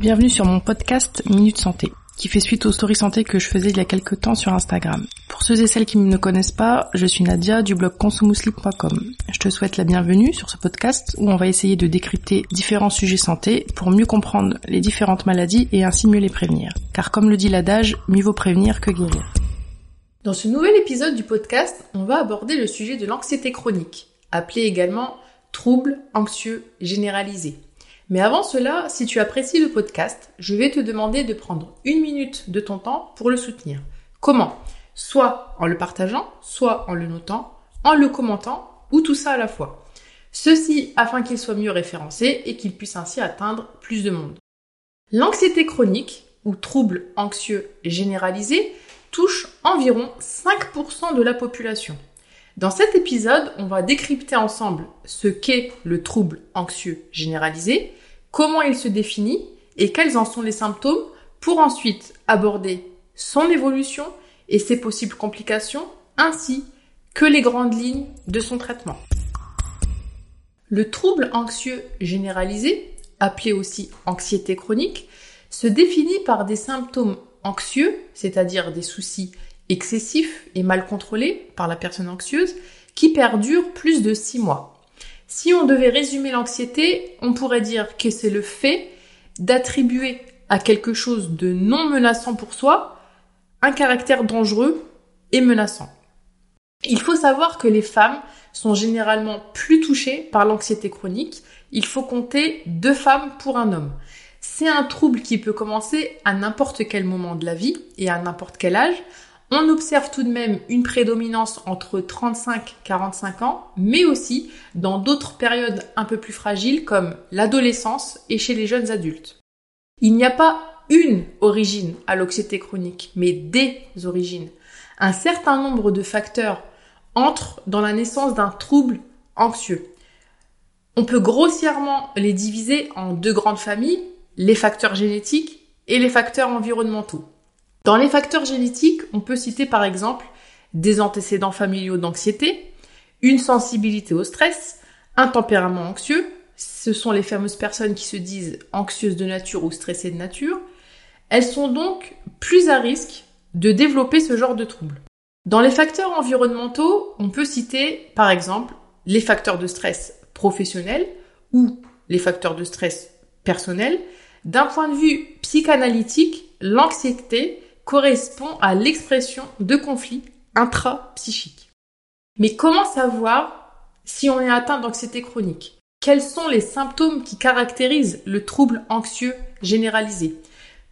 Bienvenue sur mon podcast Minute Santé, qui fait suite aux stories santé que je faisais il y a quelques temps sur Instagram. Pour ceux et celles qui ne me connaissent pas, je suis Nadia du blog consumousli.com. Je te souhaite la bienvenue sur ce podcast où on va essayer de décrypter différents sujets santé pour mieux comprendre les différentes maladies et ainsi mieux les prévenir. Car comme le dit l'adage, mieux vaut prévenir que guérir. Dans ce nouvel épisode du podcast, on va aborder le sujet de l'anxiété chronique, appelé également trouble anxieux généralisé. Mais avant cela, si tu apprécies le podcast, je vais te demander de prendre une minute de ton temps pour le soutenir. Comment? Soit en le partageant, soit en le notant, en le commentant, ou tout ça à la fois. Ceci afin qu'il soit mieux référencé et qu'il puisse ainsi atteindre plus de monde. L'anxiété chronique, ou trouble anxieux généralisé, touche environ 5% de la population. Dans cet épisode, on va décrypter ensemble ce qu'est le trouble anxieux généralisé, comment il se définit et quels en sont les symptômes pour ensuite aborder son évolution et ses possibles complications ainsi que les grandes lignes de son traitement. Le trouble anxieux généralisé, appelé aussi anxiété chronique, se définit par des symptômes anxieux, c'est-à-dire des soucis excessifs et mal contrôlés par la personne anxieuse, qui perdurent plus de six mois. Si on devait résumer l'anxiété, on pourrait dire que c'est le fait d'attribuer à quelque chose de non menaçant pour soi un caractère dangereux et menaçant. Il faut savoir que les femmes sont généralement plus touchées par l'anxiété chronique. Il faut compter deux femmes pour un homme. C'est un trouble qui peut commencer à n'importe quel moment de la vie et à n'importe quel âge. On observe tout de même une prédominance entre 35 et 45 ans, mais aussi dans d'autres périodes un peu plus fragiles comme l'adolescence et chez les jeunes adultes. Il n'y a pas une origine à l'anxiété chronique, mais des origines. Un certain nombre de facteurs entrent dans la naissance d'un trouble anxieux. On peut grossièrement les diviser en deux grandes familles, les facteurs génétiques et les facteurs environnementaux. Dans les facteurs génétiques, on peut citer par exemple des antécédents familiaux d'anxiété, une sensibilité au stress, un tempérament anxieux, ce sont les fameuses personnes qui se disent anxieuses de nature ou stressées de nature, elles sont donc plus à risque de développer ce genre de troubles. Dans les facteurs environnementaux, on peut citer par exemple les facteurs de stress professionnels ou les facteurs de stress personnels. D'un point de vue psychanalytique, l'anxiété correspond à l'expression de conflits intra-psychiques. Mais comment savoir si on est atteint d'anxiété chronique? Quels sont les symptômes qui caractérisent le trouble anxieux généralisé?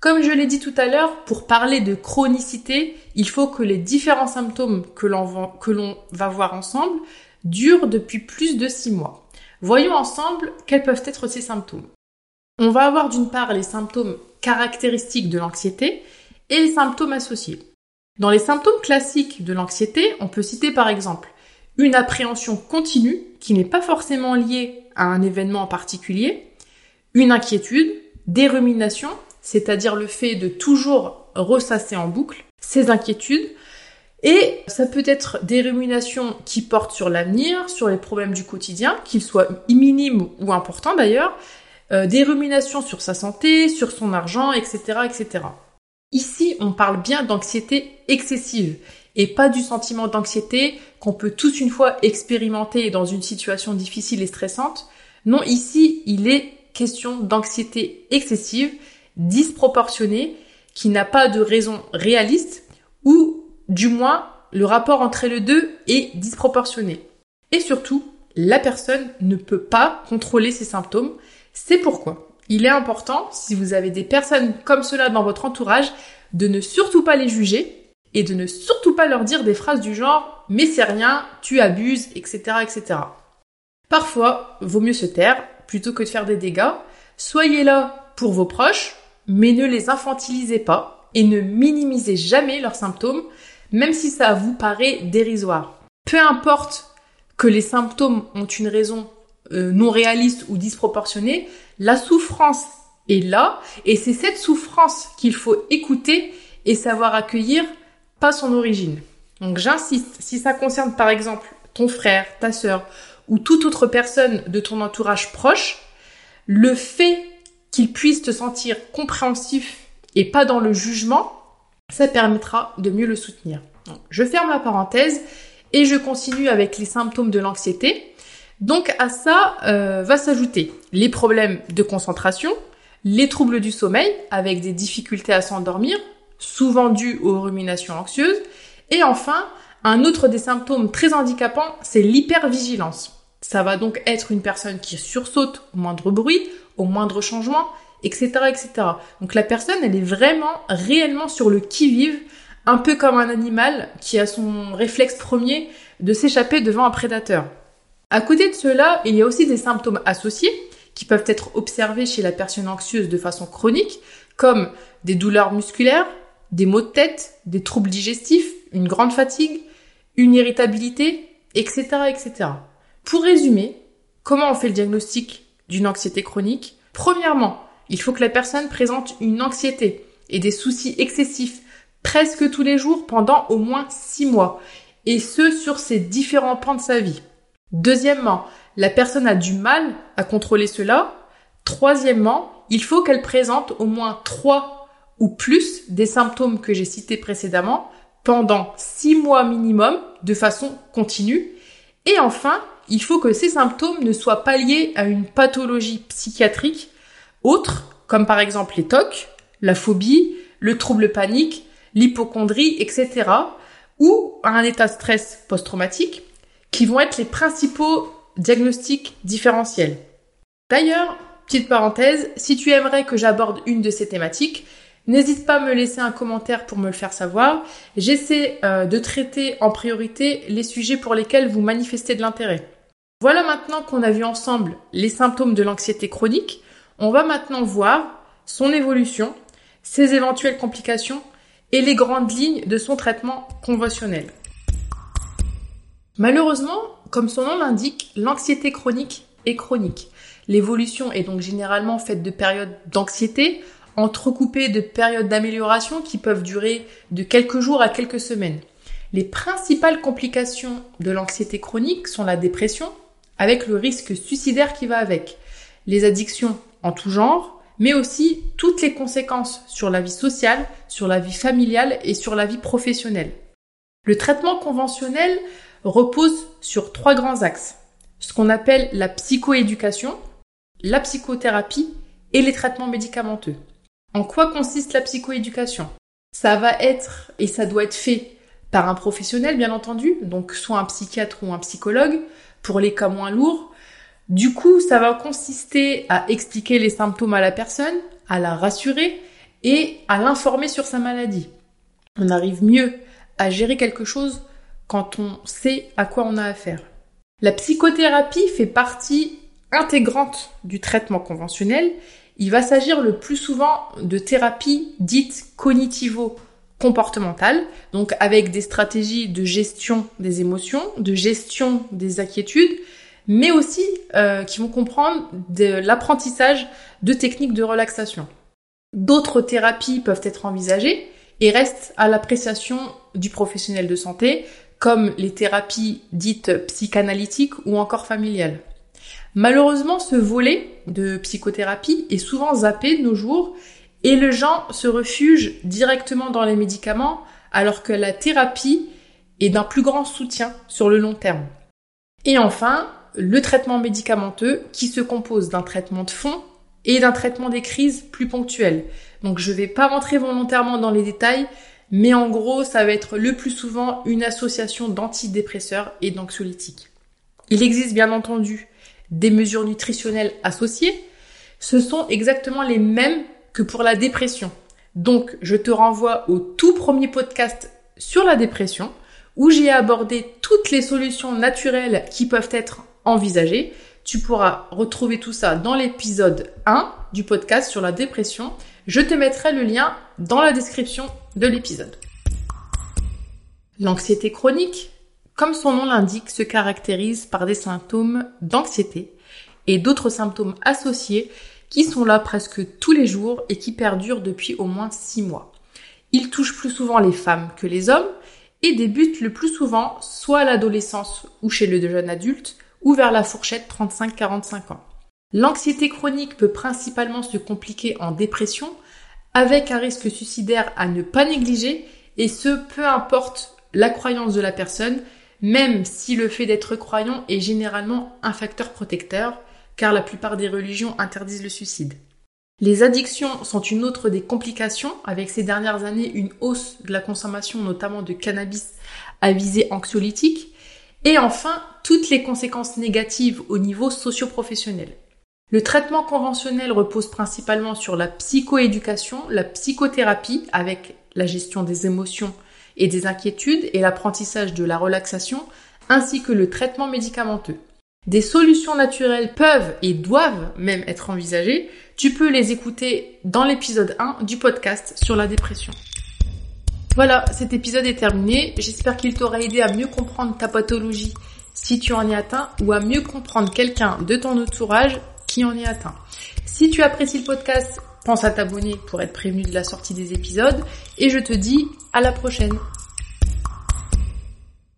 Comme je l'ai dit tout à l'heure, pour parler de chronicité, il faut que les différents symptômes que l'on va, voir ensemble durent depuis plus de six mois. Voyons ensemble quels peuvent être ces symptômes. On va avoir d'une part les symptômes caractéristiques de l'anxiété et les symptômes associés. Dans les symptômes classiques de l'anxiété, on peut citer par exemple une appréhension continue qui n'est pas forcément liée à un événement en particulier, une inquiétude, des ruminations, c'est-à-dire le fait de toujours ressasser en boucle ces inquiétudes, et ça peut être des ruminations qui portent sur l'avenir, sur les problèmes du quotidien, qu'ils soient minimes ou importants d'ailleurs, euh, des ruminations sur sa santé, sur son argent, etc., etc. Ici, on parle bien d'anxiété excessive et pas du sentiment d'anxiété qu'on peut tous une fois expérimenter dans une situation difficile et stressante. Non, ici, il est question d'anxiété excessive, disproportionnée, qui n'a pas de raison réaliste ou du moins le rapport entre les deux est disproportionné. Et surtout, la personne ne peut pas contrôler ses symptômes. C'est pourquoi il est important, si vous avez des personnes comme cela dans votre entourage, de ne surtout pas les juger et de ne surtout pas leur dire des phrases du genre mais c'est rien, tu abuses, etc., etc. Parfois, vaut mieux se taire plutôt que de faire des dégâts. Soyez là pour vos proches, mais ne les infantilisez pas et ne minimisez jamais leurs symptômes, même si ça vous paraît dérisoire. Peu importe que les symptômes ont une raison euh, non réaliste ou disproportionnée, la souffrance est là et c'est cette souffrance qu'il faut écouter et savoir accueillir, pas son origine. Donc j'insiste, si ça concerne par exemple ton frère, ta sœur ou toute autre personne de ton entourage proche, le fait qu'il puisse te sentir compréhensif et pas dans le jugement, ça permettra de mieux le soutenir. Je ferme la parenthèse et je continue avec les symptômes de l'anxiété. Donc à ça euh, va s'ajouter les problèmes de concentration, les troubles du sommeil avec des difficultés à s'endormir, souvent dus aux ruminations anxieuses, et enfin un autre des symptômes très handicapants, c'est l'hypervigilance. Ça va donc être une personne qui sursaute au moindre bruit, au moindre changement, etc., etc. Donc la personne, elle est vraiment, réellement sur le qui-vive, un peu comme un animal qui a son réflexe premier de s'échapper devant un prédateur. À côté de cela, il y a aussi des symptômes associés qui peuvent être observés chez la personne anxieuse de façon chronique, comme des douleurs musculaires, des maux de tête, des troubles digestifs, une grande fatigue, une irritabilité, etc., etc. Pour résumer, comment on fait le diagnostic d'une anxiété chronique? Premièrement, il faut que la personne présente une anxiété et des soucis excessifs presque tous les jours pendant au moins six mois, et ce sur ces différents pans de sa vie. Deuxièmement, la personne a du mal à contrôler cela. Troisièmement, il faut qu'elle présente au moins trois ou plus des symptômes que j'ai cités précédemment pendant six mois minimum de façon continue. Et enfin, il faut que ces symptômes ne soient pas liés à une pathologie psychiatrique autre, comme par exemple les TOC, la phobie, le trouble panique, l'hypochondrie, etc., ou à un état de stress post-traumatique, qui vont être les principaux diagnostics différentiels. D'ailleurs, petite parenthèse, si tu aimerais que j'aborde une de ces thématiques, N'hésite pas à me laisser un commentaire pour me le faire savoir. J'essaie euh, de traiter en priorité les sujets pour lesquels vous manifestez de l'intérêt. Voilà maintenant qu'on a vu ensemble les symptômes de l'anxiété chronique. On va maintenant voir son évolution, ses éventuelles complications et les grandes lignes de son traitement conventionnel. Malheureusement, comme son nom l'indique, l'anxiété chronique est chronique. L'évolution est donc généralement faite de périodes d'anxiété entrecoupées de périodes d'amélioration qui peuvent durer de quelques jours à quelques semaines. Les principales complications de l'anxiété chronique sont la dépression, avec le risque suicidaire qui va avec, les addictions en tout genre, mais aussi toutes les conséquences sur la vie sociale, sur la vie familiale et sur la vie professionnelle. Le traitement conventionnel repose sur trois grands axes. Ce qu'on appelle la psychoéducation, la psychothérapie et les traitements médicamenteux. En quoi consiste la psychoéducation? Ça va être, et ça doit être fait par un professionnel bien entendu, donc soit un psychiatre ou un psychologue, pour les cas moins lourds. Du coup, ça va consister à expliquer les symptômes à la personne, à la rassurer et à l'informer sur sa maladie. On arrive mieux à gérer quelque chose quand on sait à quoi on a affaire. La psychothérapie fait partie intégrante du traitement conventionnel il va s'agir le plus souvent de thérapies dites cognitivo-comportementales, donc avec des stratégies de gestion des émotions, de gestion des inquiétudes, mais aussi euh, qui vont comprendre de l'apprentissage de techniques de relaxation. D'autres thérapies peuvent être envisagées et restent à l'appréciation du professionnel de santé, comme les thérapies dites psychanalytiques ou encore familiales. Malheureusement, ce volet de psychothérapie est souvent zappé de nos jours et les gens se refuge directement dans les médicaments alors que la thérapie est d'un plus grand soutien sur le long terme. Et enfin, le traitement médicamenteux qui se compose d'un traitement de fond et d'un traitement des crises plus ponctuelles. Donc je ne vais pas rentrer volontairement dans les détails, mais en gros, ça va être le plus souvent une association d'antidépresseurs et d'anxiolytiques. Il existe bien entendu des mesures nutritionnelles associées, ce sont exactement les mêmes que pour la dépression. Donc, je te renvoie au tout premier podcast sur la dépression, où j'ai abordé toutes les solutions naturelles qui peuvent être envisagées. Tu pourras retrouver tout ça dans l'épisode 1 du podcast sur la dépression. Je te mettrai le lien dans la description de l'épisode. L'anxiété chronique, comme son nom l'indique, se caractérise par des symptômes d'anxiété et d'autres symptômes associés qui sont là presque tous les jours et qui perdurent depuis au moins 6 mois. Ils touchent plus souvent les femmes que les hommes et débutent le plus souvent soit à l'adolescence ou chez le jeune adulte ou vers la fourchette 35-45 ans. L'anxiété chronique peut principalement se compliquer en dépression, avec un risque suicidaire à ne pas négliger, et ce, peu importe la croyance de la personne, même si le fait d'être croyant est généralement un facteur protecteur, car la plupart des religions interdisent le suicide. Les addictions sont une autre des complications, avec ces dernières années une hausse de la consommation notamment de cannabis à visée anxiolytique, et enfin toutes les conséquences négatives au niveau socio-professionnel. Le traitement conventionnel repose principalement sur la psychoéducation, la psychothérapie avec la gestion des émotions et des inquiétudes et l'apprentissage de la relaxation, ainsi que le traitement médicamenteux. Des solutions naturelles peuvent et doivent même être envisagées. Tu peux les écouter dans l'épisode 1 du podcast sur la dépression. Voilà, cet épisode est terminé. J'espère qu'il t'aura aidé à mieux comprendre ta pathologie si tu en es atteint ou à mieux comprendre quelqu'un de ton entourage qui en est atteint. Si tu apprécies le podcast, pense à t'abonner pour être prévenu de la sortie des épisodes et je te dis à la prochaine.